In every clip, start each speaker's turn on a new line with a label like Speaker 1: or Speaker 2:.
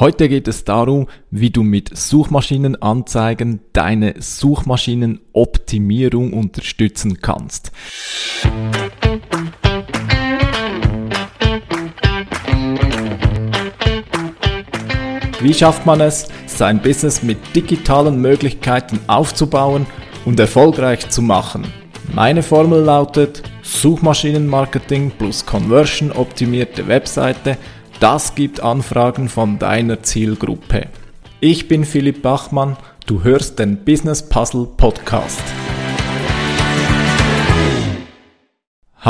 Speaker 1: Heute geht es darum, wie du mit Suchmaschinenanzeigen deine Suchmaschinenoptimierung unterstützen kannst. Wie schafft man es, sein Business mit digitalen Möglichkeiten aufzubauen und erfolgreich zu machen? Meine Formel lautet Suchmaschinenmarketing plus Conversion optimierte Webseite – das gibt Anfragen von deiner Zielgruppe. Ich bin Philipp Bachmann, du hörst den Business Puzzle Podcast.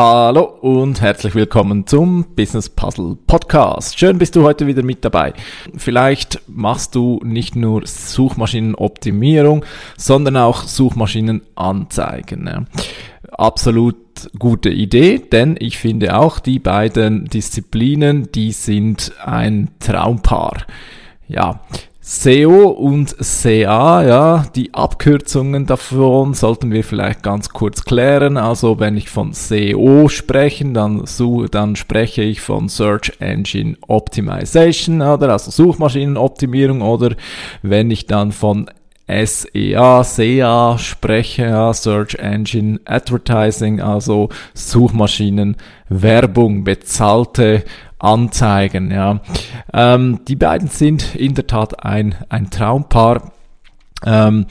Speaker 1: Hallo und herzlich willkommen zum Business Puzzle Podcast. Schön bist du heute wieder mit dabei. Vielleicht machst du nicht nur Suchmaschinenoptimierung, sondern auch Suchmaschinenanzeigen. Absolut gute Idee, denn ich finde auch die beiden Disziplinen, die sind ein Traumpaar. Ja, SEO und SEA, ja, die Abkürzungen davon sollten wir vielleicht ganz kurz klären. Also wenn ich von SEO spreche, dann, dann spreche ich von Search Engine Optimization oder also Suchmaschinenoptimierung oder wenn ich dann von SEA, SEA spreche, Search Engine Advertising, also Suchmaschinen, Werbung, bezahlte Anzeigen, ja. Ähm, die beiden sind in der Tat ein, ein Traumpaar. Ähm,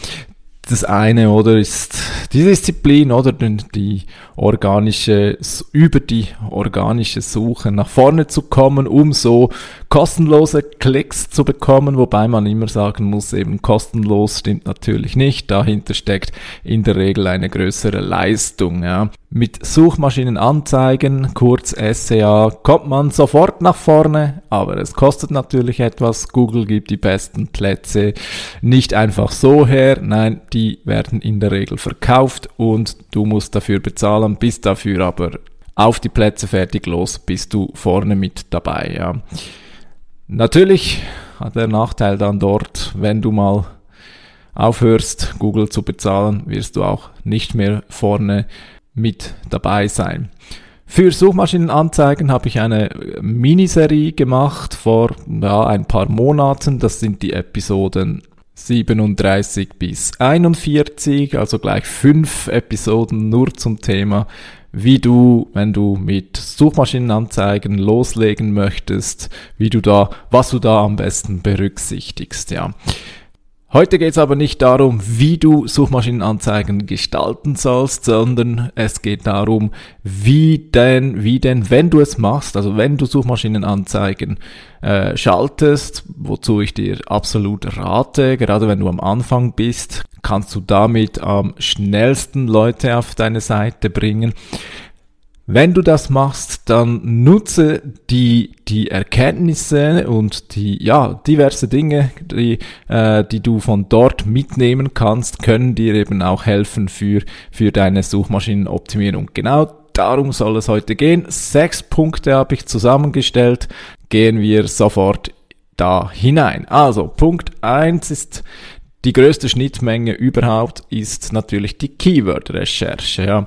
Speaker 1: das eine oder ist die Disziplin oder die organische, über die organische Suche nach vorne zu kommen, um so kostenlose Klicks zu bekommen, wobei man immer sagen muss, eben kostenlos stimmt natürlich nicht. Dahinter steckt in der Regel eine größere Leistung. Ja. Mit Suchmaschinenanzeigen, kurz SEA, kommt man sofort nach vorne, aber es kostet natürlich etwas. Google gibt die besten Plätze nicht einfach so her, nein, die werden in der Regel verkauft und du musst dafür bezahlen, bist dafür aber auf die Plätze fertig los, bist du vorne mit dabei. Ja. Natürlich hat der Nachteil dann dort, wenn du mal aufhörst, Google zu bezahlen, wirst du auch nicht mehr vorne mit dabei sein. Für Suchmaschinenanzeigen habe ich eine Miniserie gemacht vor ja, ein paar Monaten. Das sind die Episoden 37 bis 41, also gleich fünf Episoden nur zum Thema wie du, wenn du mit Suchmaschinenanzeigen loslegen möchtest, wie du da, was du da am besten berücksichtigst, ja. Heute geht es aber nicht darum, wie du Suchmaschinenanzeigen gestalten sollst, sondern es geht darum, wie denn, wie denn, wenn du es machst, also wenn du Suchmaschinenanzeigen äh, schaltest, wozu ich dir absolut rate, gerade wenn du am Anfang bist, kannst du damit am schnellsten Leute auf deine Seite bringen. Wenn du das machst, dann nutze die, die Erkenntnisse und die, ja, diverse Dinge, die, äh, die du von dort mitnehmen kannst, können dir eben auch helfen für, für deine Suchmaschinenoptimierung. Genau darum soll es heute gehen. Sechs Punkte habe ich zusammengestellt. Gehen wir sofort da hinein. Also, Punkt eins ist die größte Schnittmenge überhaupt ist natürlich die Keyword-Recherche. Ja.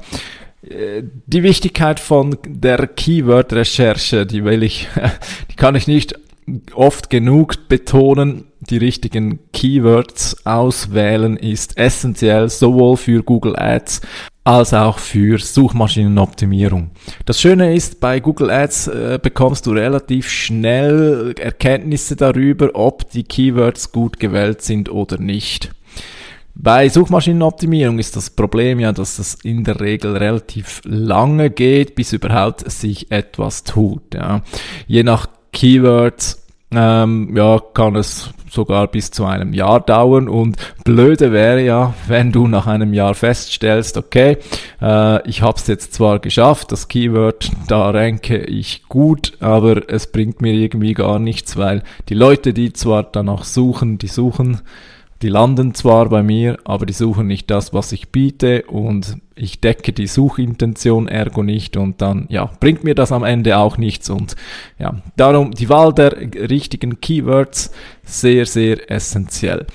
Speaker 1: Die Wichtigkeit von der Keyword-Recherche, die will ich, die kann ich nicht oft genug betonen. Die richtigen Keywords auswählen ist essentiell sowohl für Google Ads als auch für Suchmaschinenoptimierung. Das Schöne ist, bei Google Ads äh, bekommst du relativ schnell Erkenntnisse darüber, ob die Keywords gut gewählt sind oder nicht. Bei Suchmaschinenoptimierung ist das Problem ja, dass es in der Regel relativ lange geht, bis überhaupt sich etwas tut. Ja. Je nach Keywords ähm, ja, kann es sogar bis zu einem Jahr dauern und blöde wäre ja, wenn du nach einem Jahr feststellst, okay, äh, ich habe es jetzt zwar geschafft, das Keyword, da ranke ich gut, aber es bringt mir irgendwie gar nichts, weil die Leute, die zwar danach suchen, die suchen die landen zwar bei mir, aber die suchen nicht das, was ich biete und ich decke die Suchintention ergo nicht und dann, ja, bringt mir das am Ende auch nichts und ja, darum die Wahl der richtigen Keywords sehr, sehr essentiell.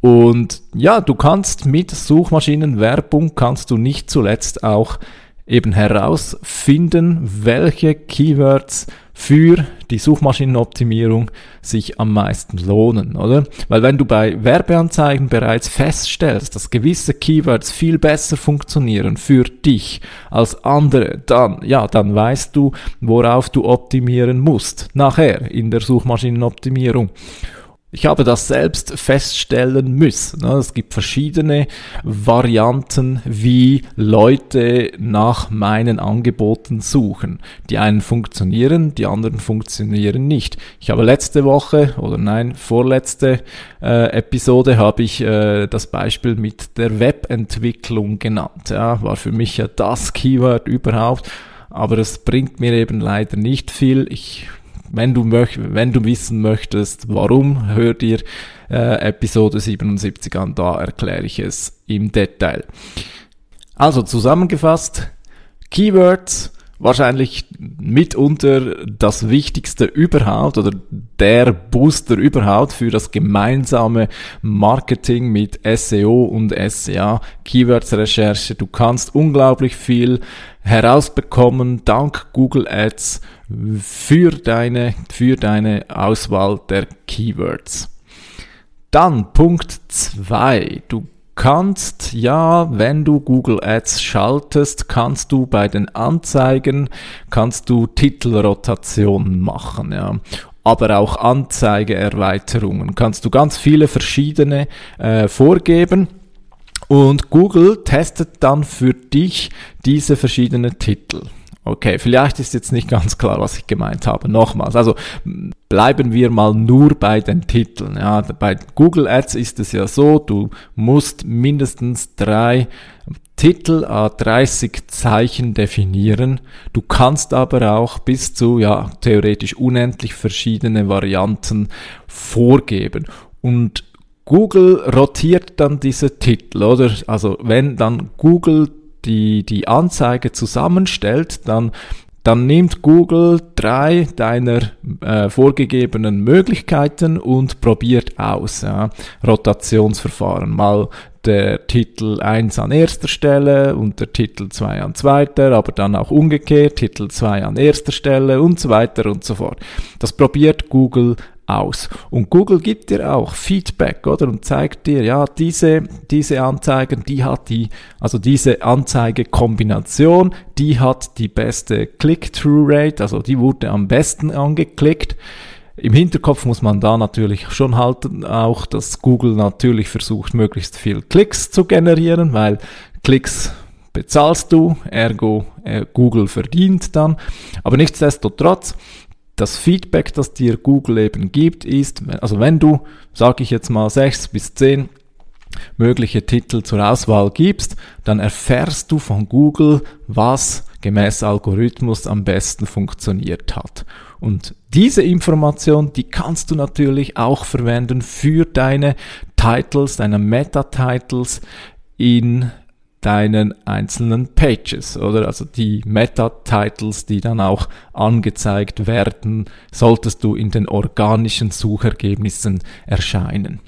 Speaker 1: Und ja, du kannst mit Suchmaschinenwerbung kannst du nicht zuletzt auch eben herausfinden, welche Keywords für die Suchmaschinenoptimierung sich am meisten lohnen, oder? Weil wenn du bei Werbeanzeigen bereits feststellst, dass gewisse Keywords viel besser funktionieren für dich als andere, dann, ja, dann weißt du, worauf du optimieren musst, nachher in der Suchmaschinenoptimierung. Ich habe das selbst feststellen müssen. Ne? Es gibt verschiedene Varianten, wie Leute nach meinen Angeboten suchen. Die einen funktionieren, die anderen funktionieren nicht. Ich habe letzte Woche oder nein, vorletzte äh, Episode habe ich äh, das Beispiel mit der Webentwicklung genannt. Ja, war für mich ja das Keyword überhaupt aber es bringt mir eben leider nicht viel. Ich wenn du, möch wenn du wissen möchtest, warum, hör dir äh, Episode 77 an, da erkläre ich es im Detail. Also zusammengefasst, Keywords, wahrscheinlich mitunter das Wichtigste überhaupt oder der Booster überhaupt für das gemeinsame Marketing mit SEO und SEA, Keywords-Recherche. Du kannst unglaublich viel herausbekommen dank Google Ads für deine, für deine Auswahl der Keywords. Dann Punkt zwei: Du kannst ja, wenn du Google Ads schaltest, kannst du bei den Anzeigen, kannst du Titelrotationen machen, ja. Aber auch Anzeigeerweiterungen kannst du ganz viele verschiedene äh, vorgeben. Und Google testet dann für dich diese verschiedenen Titel. Okay, vielleicht ist jetzt nicht ganz klar, was ich gemeint habe. Nochmals, also bleiben wir mal nur bei den Titeln. Ja, bei Google Ads ist es ja so, du musst mindestens drei Titel a 30 Zeichen definieren. Du kannst aber auch bis zu, ja, theoretisch unendlich verschiedene Varianten vorgeben. Und Google rotiert dann diese Titel, oder? Also wenn dann Google die, die Anzeige zusammenstellt, dann, dann nimmt Google drei deiner äh, vorgegebenen Möglichkeiten und probiert aus. Ja. Rotationsverfahren. Mal der Titel 1 an erster Stelle und der Titel 2 an zweiter, aber dann auch umgekehrt, Titel 2 an erster Stelle und so weiter und so fort. Das probiert Google aus. Und Google gibt dir auch Feedback, oder? Und zeigt dir, ja, diese, diese Anzeigen, die hat die, also diese Anzeigekombination, die hat die beste Click-Through-Rate, also die wurde am besten angeklickt. Im Hinterkopf muss man da natürlich schon halten, auch, dass Google natürlich versucht, möglichst viel Klicks zu generieren, weil Klicks bezahlst du, ergo äh, Google verdient dann. Aber nichtsdestotrotz, das Feedback, das dir Google eben gibt, ist, also wenn du, sage ich jetzt mal, sechs bis zehn mögliche Titel zur Auswahl gibst, dann erfährst du von Google, was gemäß Algorithmus am besten funktioniert hat. Und diese Information, die kannst du natürlich auch verwenden für deine Titles, deine Meta-Titles in deinen einzelnen Pages, oder? Also die Meta-Titles, die dann auch angezeigt werden, solltest du in den organischen Suchergebnissen erscheinen.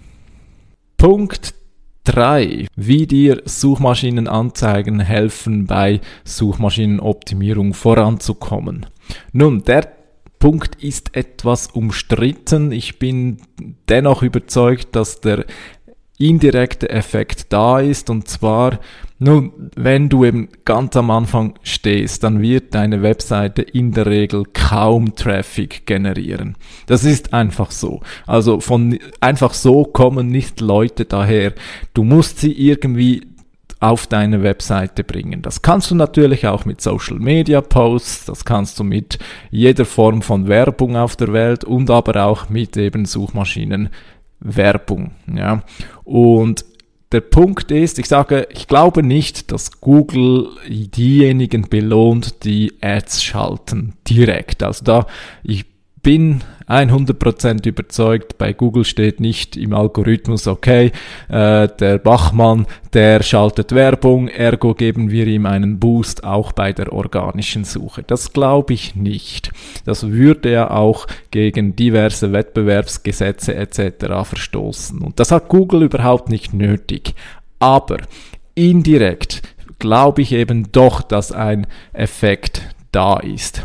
Speaker 1: Punkt 3. Wie dir Suchmaschinenanzeigen helfen, bei Suchmaschinenoptimierung voranzukommen. Nun, der Punkt ist etwas umstritten. Ich bin dennoch überzeugt, dass der indirekte Effekt da ist und zwar nun, wenn du eben ganz am Anfang stehst, dann wird deine Webseite in der Regel kaum Traffic generieren. Das ist einfach so. Also von einfach so kommen nicht Leute daher. Du musst sie irgendwie auf deine Webseite bringen. Das kannst du natürlich auch mit Social Media Posts, das kannst du mit jeder Form von Werbung auf der Welt und aber auch mit eben Suchmaschinen Werbung, ja. Und der Punkt ist, ich sage, ich glaube nicht, dass Google diejenigen belohnt, die Ads schalten, direkt. Also da, ich bin 100% überzeugt, bei Google steht nicht im Algorithmus, okay, äh, der Bachmann, der schaltet Werbung, ergo geben wir ihm einen Boost auch bei der organischen Suche. Das glaube ich nicht. Das würde ja auch gegen diverse Wettbewerbsgesetze etc. verstoßen. Und das hat Google überhaupt nicht nötig. Aber indirekt glaube ich eben doch, dass ein Effekt da ist.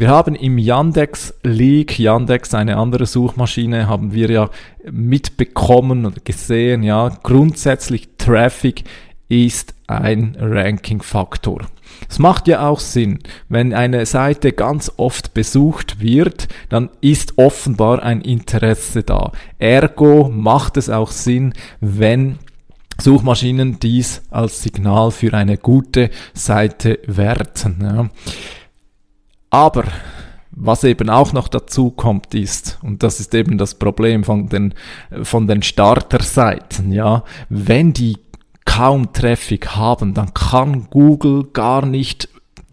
Speaker 1: Wir haben im Yandex Leak, Yandex, eine andere Suchmaschine, haben wir ja mitbekommen und gesehen, ja, grundsätzlich Traffic ist ein Ranking-Faktor. Es macht ja auch Sinn, wenn eine Seite ganz oft besucht wird, dann ist offenbar ein Interesse da. Ergo macht es auch Sinn, wenn Suchmaschinen dies als Signal für eine gute Seite werten. Ja. Aber was eben auch noch dazu kommt ist, und das ist eben das Problem von den, von den Starterseiten, ja, wenn die kaum Traffic haben, dann kann Google gar nicht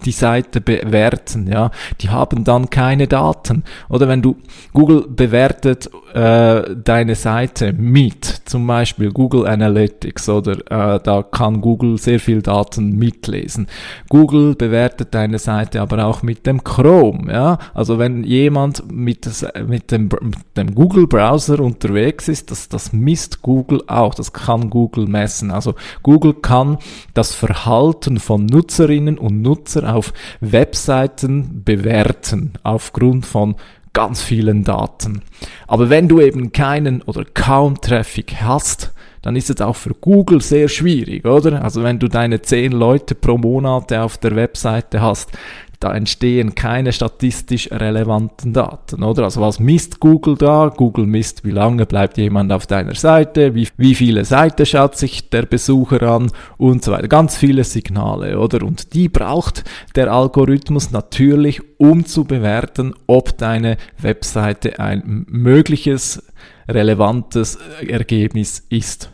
Speaker 1: die Seite bewerten, ja, die haben dann keine Daten. Oder wenn du Google bewertet äh, deine Seite mit zum Beispiel Google Analytics oder äh, da kann Google sehr viel Daten mitlesen. Google bewertet deine Seite aber auch mit dem Chrome, ja. Also wenn jemand mit, mit, dem, mit dem Google Browser unterwegs ist, das, das misst Google auch, das kann Google messen. Also Google kann das Verhalten von Nutzerinnen und Nutzern auf Webseiten bewerten aufgrund von ganz vielen Daten. Aber wenn du eben keinen oder kaum Traffic hast, dann ist es auch für Google sehr schwierig, oder? Also wenn du deine zehn Leute pro Monat auf der Webseite hast, da entstehen keine statistisch relevanten Daten, oder? Also was misst Google da? Google misst, wie lange bleibt jemand auf deiner Seite, wie, wie viele Seiten schaut sich der Besucher an und so weiter. Ganz viele Signale, oder? Und die braucht der Algorithmus natürlich, um zu bewerten, ob deine Webseite ein mögliches relevantes Ergebnis ist.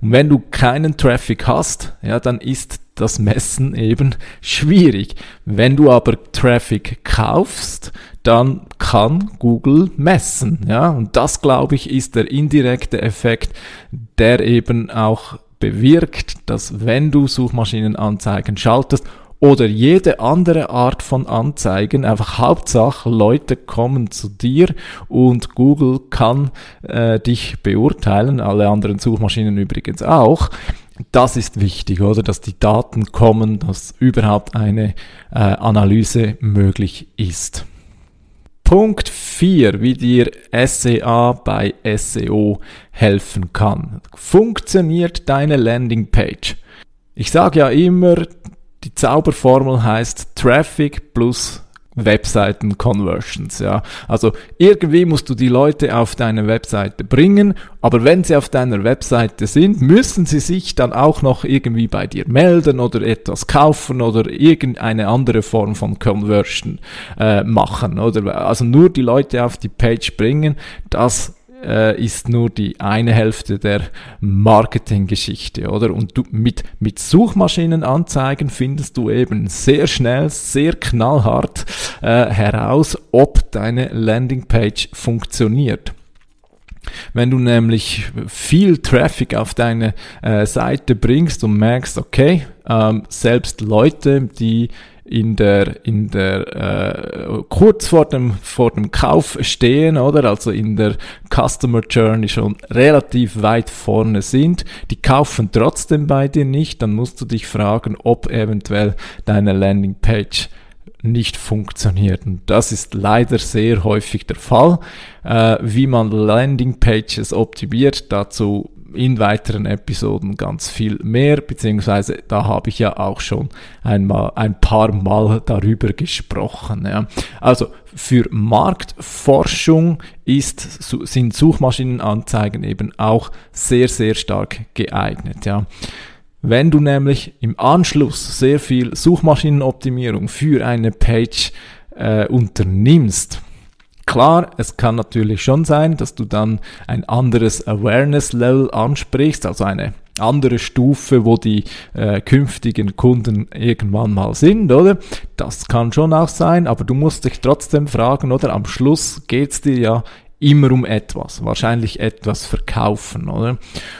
Speaker 1: Und wenn du keinen Traffic hast, ja, dann ist das Messen eben schwierig. Wenn du aber Traffic kaufst, dann kann Google messen, ja. Und das, glaube ich, ist der indirekte Effekt, der eben auch bewirkt, dass wenn du Suchmaschinenanzeigen schaltest oder jede andere Art von Anzeigen. Einfach Hauptsache, Leute kommen zu dir und Google kann äh, dich beurteilen, alle anderen Suchmaschinen übrigens auch. Das ist wichtig, oder? Dass die Daten kommen, dass überhaupt eine äh, Analyse möglich ist. Punkt 4, wie dir SEA bei SEO helfen kann. Funktioniert deine Landingpage? Ich sage ja immer, die Zauberformel heißt Traffic plus Webseiten-Conversions, ja. Also irgendwie musst du die Leute auf deine Webseite bringen, aber wenn sie auf deiner Webseite sind, müssen sie sich dann auch noch irgendwie bei dir melden oder etwas kaufen oder irgendeine andere Form von Conversion äh, machen, oder? Also nur die Leute auf die Page bringen, das äh, ist nur die eine Hälfte der Marketinggeschichte, oder? Und du mit, mit Suchmaschinenanzeigen findest du eben sehr schnell, sehr knallhart äh, heraus, ob deine Landingpage funktioniert. Wenn du nämlich viel Traffic auf deine äh, Seite bringst und merkst, okay, ähm, selbst Leute, die in der, in der, äh, kurz vor dem, vor dem Kauf stehen, oder? Also in der Customer Journey schon relativ weit vorne sind. Die kaufen trotzdem bei dir nicht. Dann musst du dich fragen, ob eventuell deine Landingpage nicht funktioniert. Und das ist leider sehr häufig der Fall. Äh, wie man Landingpages optimiert, dazu in weiteren Episoden ganz viel mehr, beziehungsweise da habe ich ja auch schon einmal ein paar Mal darüber gesprochen. Ja. Also für Marktforschung ist, sind Suchmaschinenanzeigen eben auch sehr, sehr stark geeignet. Ja. Wenn du nämlich im Anschluss sehr viel Suchmaschinenoptimierung für eine Page äh, unternimmst, Klar, es kann natürlich schon sein, dass du dann ein anderes Awareness-Level ansprichst, also eine andere Stufe, wo die äh, künftigen Kunden irgendwann mal sind, oder? Das kann schon auch sein, aber du musst dich trotzdem fragen, oder? Am Schluss geht's dir ja immer um etwas, wahrscheinlich etwas verkaufen, oder?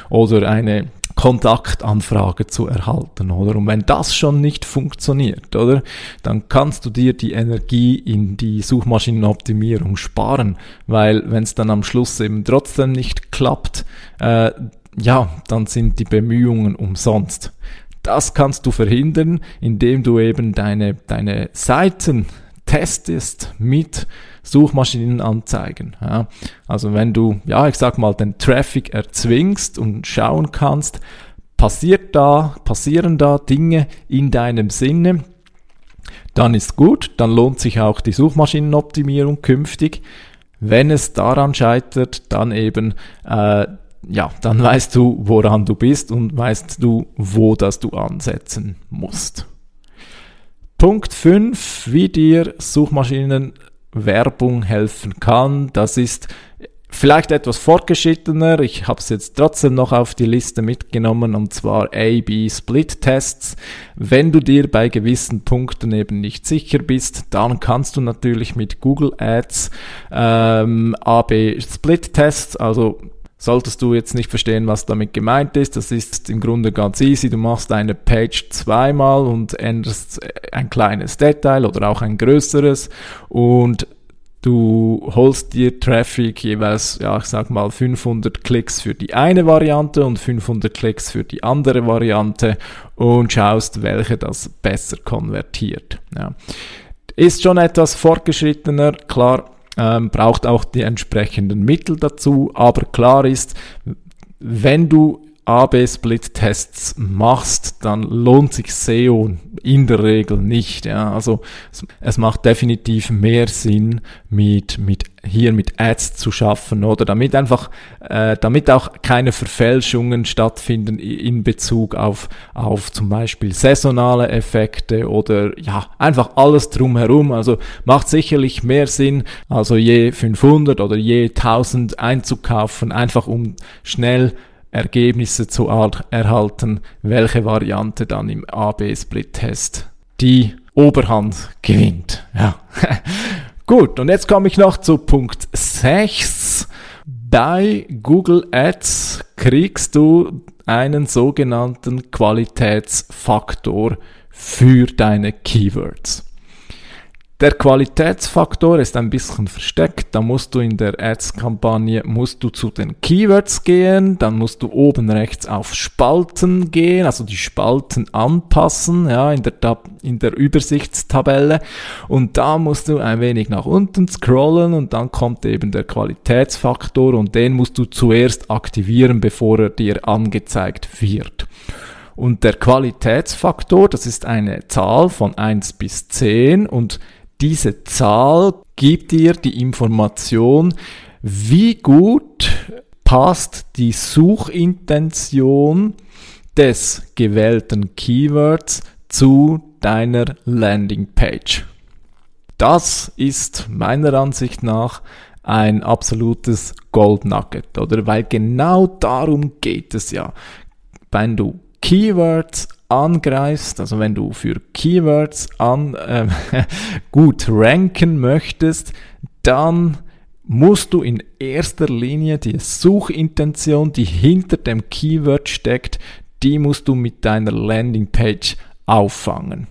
Speaker 1: Oder eine Kontaktanfrage zu erhalten, oder? Und wenn das schon nicht funktioniert, oder? Dann kannst du dir die Energie in die Suchmaschinenoptimierung sparen, weil wenn es dann am Schluss eben trotzdem nicht klappt, äh, ja, dann sind die Bemühungen umsonst. Das kannst du verhindern, indem du eben deine, deine Seiten testest mit Suchmaschinenanzeigen. Ja. Also wenn du, ja, ich sag mal, den Traffic erzwingst und schauen kannst, passiert da, passieren da Dinge in deinem Sinne, dann ist gut, dann lohnt sich auch die Suchmaschinenoptimierung künftig. Wenn es daran scheitert, dann eben, äh, ja, dann weißt du, woran du bist und weißt du, wo das du ansetzen musst. Punkt 5, wie dir Suchmaschinenwerbung helfen kann, das ist vielleicht etwas fortgeschrittener. Ich habe es jetzt trotzdem noch auf die Liste mitgenommen und zwar A-B-Split-Tests. Wenn du dir bei gewissen Punkten eben nicht sicher bist, dann kannst du natürlich mit Google Ads ähm, A-B-Split-Tests, also Solltest du jetzt nicht verstehen, was damit gemeint ist, das ist im Grunde ganz easy. Du machst eine Page zweimal und änderst ein kleines Detail oder auch ein größeres und Du holst dir Traffic jeweils, ja, ich sag mal 500 Klicks für die eine Variante und 500 Klicks für die andere Variante und schaust, welche das besser konvertiert. Ja. Ist schon etwas fortgeschrittener, klar, ähm, braucht auch die entsprechenden Mittel dazu, aber klar ist, wenn du AB-Split-Tests machst, dann lohnt sich SEO in der Regel nicht. Ja. Also es, es, macht definitiv mehr Sinn, mit, mit hier mit Ads zu schaffen oder damit einfach, äh, damit auch keine Verfälschungen stattfinden in Bezug auf, auf zum Beispiel saisonale Effekte oder ja, einfach alles drumherum. Also macht sicherlich mehr Sinn, also je 500 oder je 1000 einzukaufen, einfach um schnell Ergebnisse zu erhalten, welche Variante dann im AB-Split-Test die Oberhand gewinnt. Ja. Gut, und jetzt komme ich noch zu Punkt 6. Bei Google Ads kriegst du einen sogenannten Qualitätsfaktor für deine Keywords. Der Qualitätsfaktor ist ein bisschen versteckt. Da musst du in der Ads-Kampagne musst du zu den Keywords gehen, dann musst du oben rechts auf Spalten gehen, also die Spalten anpassen, ja, in der, Tab in der Übersichtstabelle. Und da musst du ein wenig nach unten scrollen und dann kommt eben der Qualitätsfaktor und den musst du zuerst aktivieren, bevor er dir angezeigt wird. Und der Qualitätsfaktor, das ist eine Zahl von 1 bis 10 und diese Zahl gibt dir die Information, wie gut passt die Suchintention des gewählten Keywords zu deiner Landingpage. Das ist meiner Ansicht nach ein absolutes Gold Nugget, oder? Weil genau darum geht es ja. Wenn du Keywords angreifst, also wenn du für Keywords an, äh, gut ranken möchtest, dann musst du in erster Linie die Suchintention, die hinter dem Keyword steckt, die musst du mit deiner Landingpage auffangen.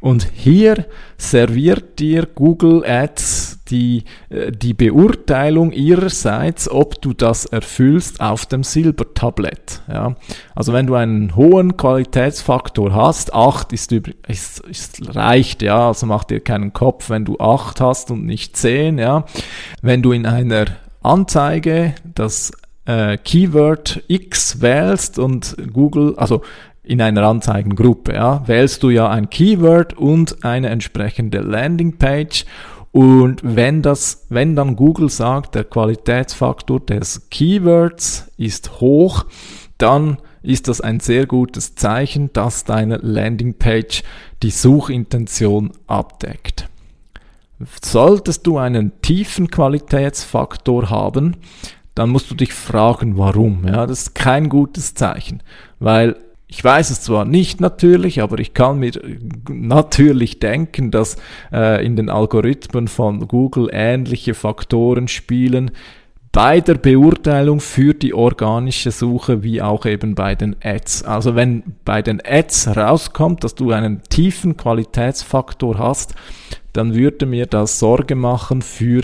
Speaker 1: Und hier serviert dir Google Ads die, äh, die Beurteilung ihrerseits, ob du das erfüllst auf dem Silbertablett. Ja. Also wenn du einen hohen Qualitätsfaktor hast, 8 ist, ist, ist reicht, ja, also mach dir keinen Kopf, wenn du 8 hast und nicht 10, ja. Wenn du in einer Anzeige das äh, Keyword X wählst und Google, also in einer Anzeigengruppe, ja, wählst du ja ein Keyword und eine entsprechende Landingpage und wenn das, wenn dann Google sagt, der Qualitätsfaktor des Keywords ist hoch, dann ist das ein sehr gutes Zeichen, dass deine Landingpage die Suchintention abdeckt. Solltest du einen tiefen Qualitätsfaktor haben, dann musst du dich fragen, warum. Ja, das ist kein gutes Zeichen, weil ich weiß es zwar nicht natürlich, aber ich kann mir natürlich denken, dass äh, in den Algorithmen von Google ähnliche Faktoren spielen, bei der Beurteilung für die organische Suche wie auch eben bei den Ads. Also wenn bei den Ads rauskommt, dass du einen tiefen Qualitätsfaktor hast, dann würde mir das Sorge machen für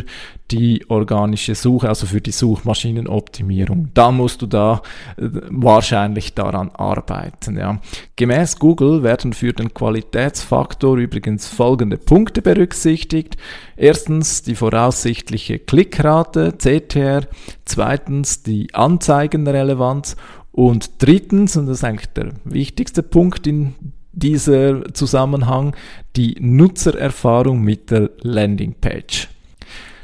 Speaker 1: die organische Suche, also für die Suchmaschinenoptimierung. Da musst du da äh, wahrscheinlich daran arbeiten. Ja. Gemäß Google werden für den Qualitätsfaktor übrigens folgende Punkte berücksichtigt. Erstens die voraussichtliche Klickrate, CTR. Zweitens die Anzeigenrelevanz. Und drittens, und das ist eigentlich der wichtigste Punkt in dieser Zusammenhang, die Nutzererfahrung mit der Landingpage.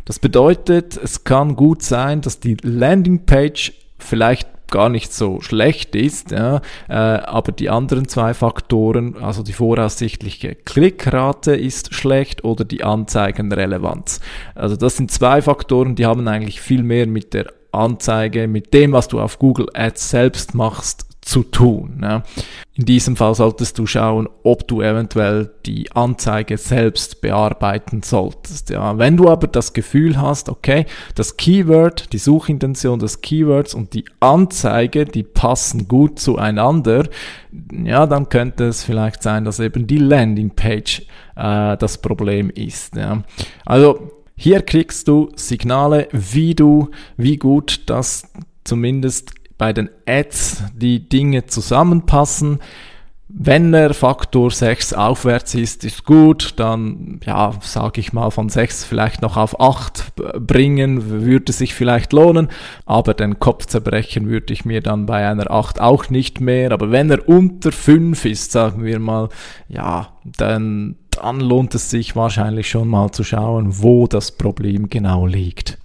Speaker 1: Das bedeutet, es kann gut sein, dass die Landingpage vielleicht gar nicht so schlecht ist, ja, äh, aber die anderen zwei Faktoren, also die voraussichtliche Klickrate ist schlecht oder die Anzeigenrelevanz. Also das sind zwei Faktoren, die haben eigentlich viel mehr mit der Anzeige, mit dem, was du auf Google Ads selbst machst, zu tun. Ja. In diesem Fall solltest du schauen, ob du eventuell die Anzeige selbst bearbeiten solltest. Ja. Wenn du aber das Gefühl hast, okay, das Keyword, die Suchintention des Keywords und die Anzeige, die passen gut zueinander, ja, dann könnte es vielleicht sein, dass eben die Landingpage äh, das Problem ist. Ja. Also hier kriegst du Signale, wie du, wie gut das zumindest bei den Ads die Dinge zusammenpassen. Wenn der Faktor 6 aufwärts ist, ist gut, dann, ja, sage ich mal, von 6 vielleicht noch auf 8 bringen, würde sich vielleicht lohnen, aber den Kopf zerbrechen würde ich mir dann bei einer 8 auch nicht mehr, aber wenn er unter 5 ist, sagen wir mal, ja, dann, dann lohnt es sich wahrscheinlich schon mal zu schauen, wo das Problem genau liegt.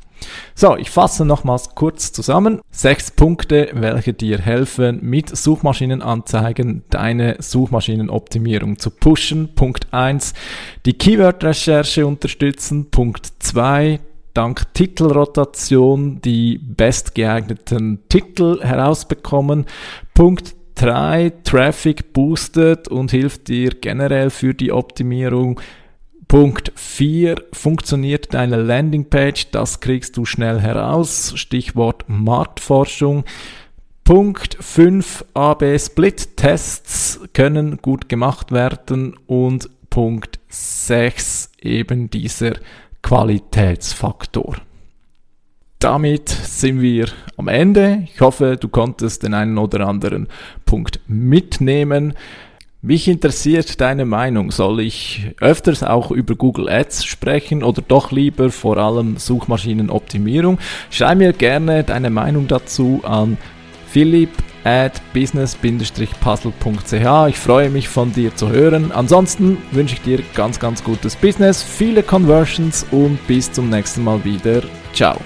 Speaker 1: So, ich fasse nochmals kurz zusammen. Sechs Punkte, welche dir helfen, mit Suchmaschinenanzeigen deine Suchmaschinenoptimierung zu pushen. Punkt eins: die Keyword-Recherche unterstützen. Punkt zwei: dank Titelrotation die bestgeeigneten Titel herausbekommen. Punkt 3. Traffic boostet und hilft dir generell für die Optimierung. Punkt 4 funktioniert deine Landingpage, das kriegst du schnell heraus. Stichwort Marktforschung. Punkt 5 AB Split Tests können gut gemacht werden und Punkt 6 eben dieser Qualitätsfaktor. Damit sind wir am Ende. Ich hoffe, du konntest den einen oder anderen Punkt mitnehmen. Mich interessiert deine Meinung. Soll ich öfters auch über Google Ads sprechen oder doch lieber vor allem Suchmaschinenoptimierung? Schreib mir gerne deine Meinung dazu an philipp at business-puzzle.ch. Ich freue mich von dir zu hören. Ansonsten wünsche ich dir ganz, ganz gutes Business, viele Conversions und bis zum nächsten Mal wieder. Ciao.